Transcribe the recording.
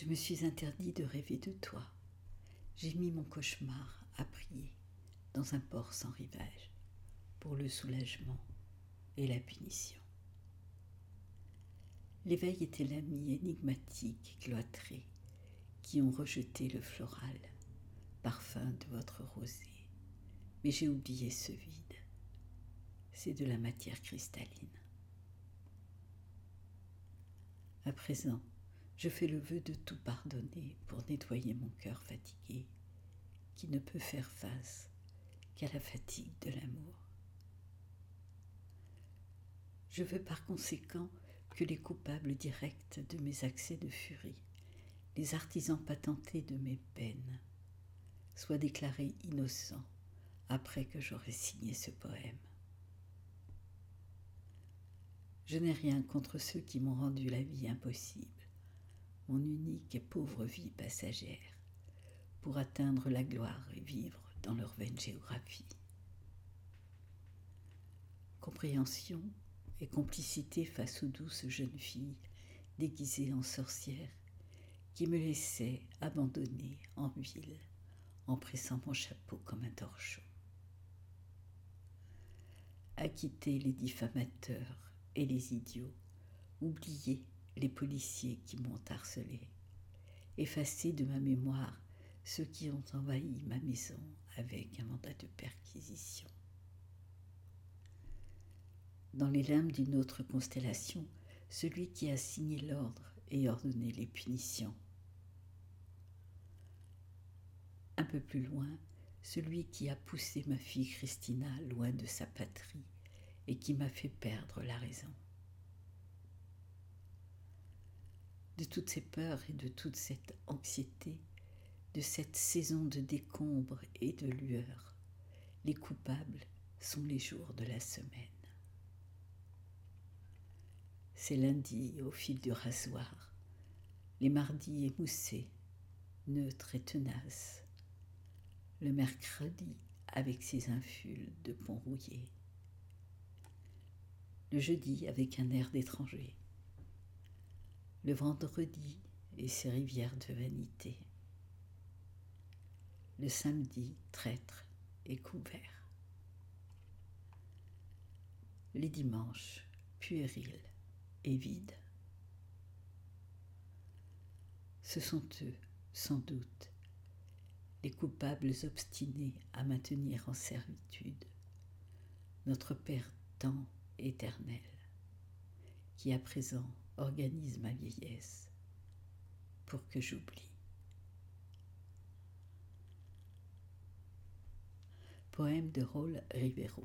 Je me suis interdit de rêver de toi. J'ai mis mon cauchemar à prier dans un port sans rivage pour le soulagement et la punition. L'éveil était l'ami énigmatique et cloîtré qui ont rejeté le floral, parfum de votre rosée. Mais j'ai oublié ce vide. C'est de la matière cristalline. À présent, je fais le vœu de tout pardonner pour nettoyer mon cœur fatigué, qui ne peut faire face qu'à la fatigue de l'amour. Je veux par conséquent que les coupables directs de mes accès de furie, les artisans patentés de mes peines, soient déclarés innocents après que j'aurai signé ce poème. Je n'ai rien contre ceux qui m'ont rendu la vie impossible, mon unique et pauvre vie passagère, pour atteindre la gloire et vivre dans leur vaine géographie. Compréhension et complicité face aux douces jeunes filles déguisées en sorcières qui me laissaient abandonnée en ville en pressant mon chapeau comme un torchon. Acquitter les diffamateurs et les idiots, oublier les policiers qui m'ont harcelé, effacer de ma mémoire ceux qui ont envahi ma maison avec un mandat de perquisition. Dans les limbes d'une autre constellation, celui qui a signé l'ordre et ordonné les punitions. Un peu plus loin, celui qui a poussé ma fille Christina loin de sa patrie et qui m'a fait perdre la raison. De toutes ces peurs et de toute cette anxiété, de cette saison de décombres et de lueurs. Les coupables sont les jours de la semaine. C'est lundi au fil du rasoir, les mardis émoussés, neutres et tenaces, le mercredi avec ses infules de pont rouillé, le jeudi avec un air d'étranger, le vendredi et ses rivières de vanité, le samedi traître et couvert, les dimanches puérils et vides. Ce sont eux, sans doute, les coupables obstinés à maintenir en servitude notre Père temps éternel, qui à présent organise ma vieillesse pour que j'oublie. Poème de Raoul Rivero.